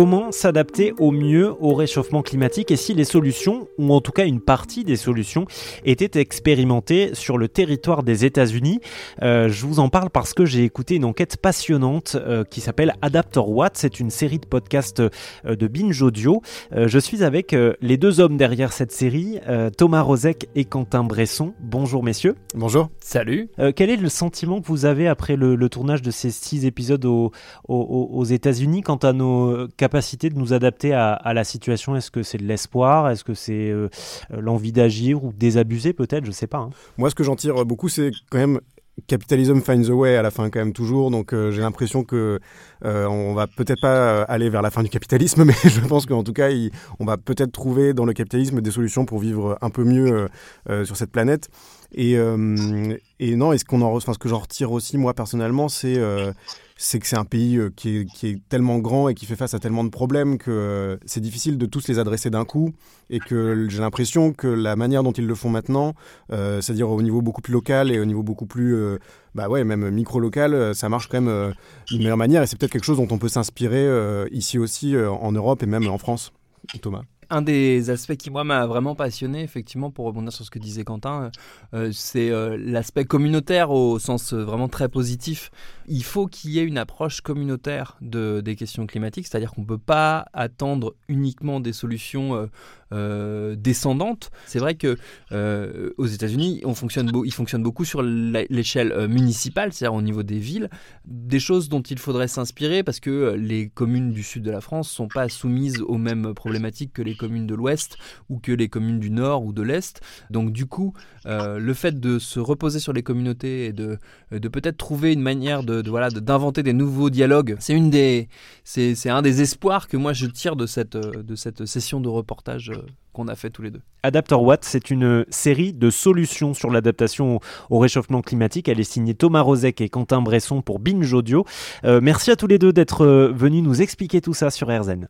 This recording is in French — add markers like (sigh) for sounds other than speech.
Comment s'adapter au mieux au réchauffement climatique et si les solutions, ou en tout cas une partie des solutions, étaient expérimentées sur le territoire des États-Unis? Euh, Je vous en parle parce que j'ai écouté une enquête passionnante euh, qui s'appelle Adapter Watt. C'est une série de podcasts euh, de Binge Audio. je suis avec les deux hommes derrière cette série, Thomas Rozek et Quentin Bresson. Bonjour messieurs. Bonjour. Salut. quel est le sentiment que vous avez après le, tournage de ces six épisodes aux, aux États-Unis? Quant à nos capacité de nous adapter à, la situation? Est-ce que c'est de l'espoir? Est-ce que c'est euh, euh, l'envie d'agir ou désabuser peut-être? Je ne sais pas. Hein. Moi, ce que j'en tire beaucoup, c'est quand même capitalism finds a way à la fin quand même toujours donc euh, j'ai l'impression que on va peut-être pas aller vers la fin du capitalisme (laughs) mais je pense qu'en tout cas on va peut-être trouver dans le capitalisme des solutions pour vivre un peu mieux sur cette planète et, et non et ce qu'on en enfin, ce que j'en retire aussi moi personnellement c'est c'est que c'est un pays euh, qui est, tellement grand et qui fait face à tellement de problèmes que euh, c'est difficile de tous les adresser d'un coup. Et que j'ai l'impression que la manière dont ils le font maintenant, euh, c'est-à-dire au niveau beaucoup plus local et au niveau beaucoup plus, bah ouais, même micro-local, ça marche quand même d'une meilleure manière. Et c'est peut-être quelque chose dont on peut s'inspirer ici aussi en Europe et même en France. Thomas un des aspects qui m'a vraiment passionné, effectivement, pour rebondir sur ce que disait Quentin, euh, c'est euh, l'aspect communautaire au sens euh, vraiment très positif. Il faut qu'il y ait une approche communautaire de, des questions climatiques, c'est-à-dire qu'on ne peut pas attendre uniquement des solutions descendantes. C'est vrai que aux États-Unis, ils fonctionnent beaucoup sur l'échelle municipale, c'est-à-dire au niveau des villes, des choses dont il faudrait s'inspirer parce que les communes du sud de la France sont pas soumises aux mêmes problématiques que les communes de l'Ouest ou que les communes du Nord ou de l'Est. Donc du coup, euh, le fait de se reposer sur les communautés et de, de peut-être trouver une manière de, voilà d'inventer des nouveaux dialogues, c'est une des c'est un des espoirs que moi je tire de cette de cette session de reportage euh, qu'on a fait tous les deux. Adapter Watt, c'est une série de solutions sur l'adaptation au réchauffement climatique. Elle est signée Thomas Rozek et Quentin Bresson pour Binge Audio. Euh, merci à tous les deux d'être venus nous expliquer tout ça sur RZN.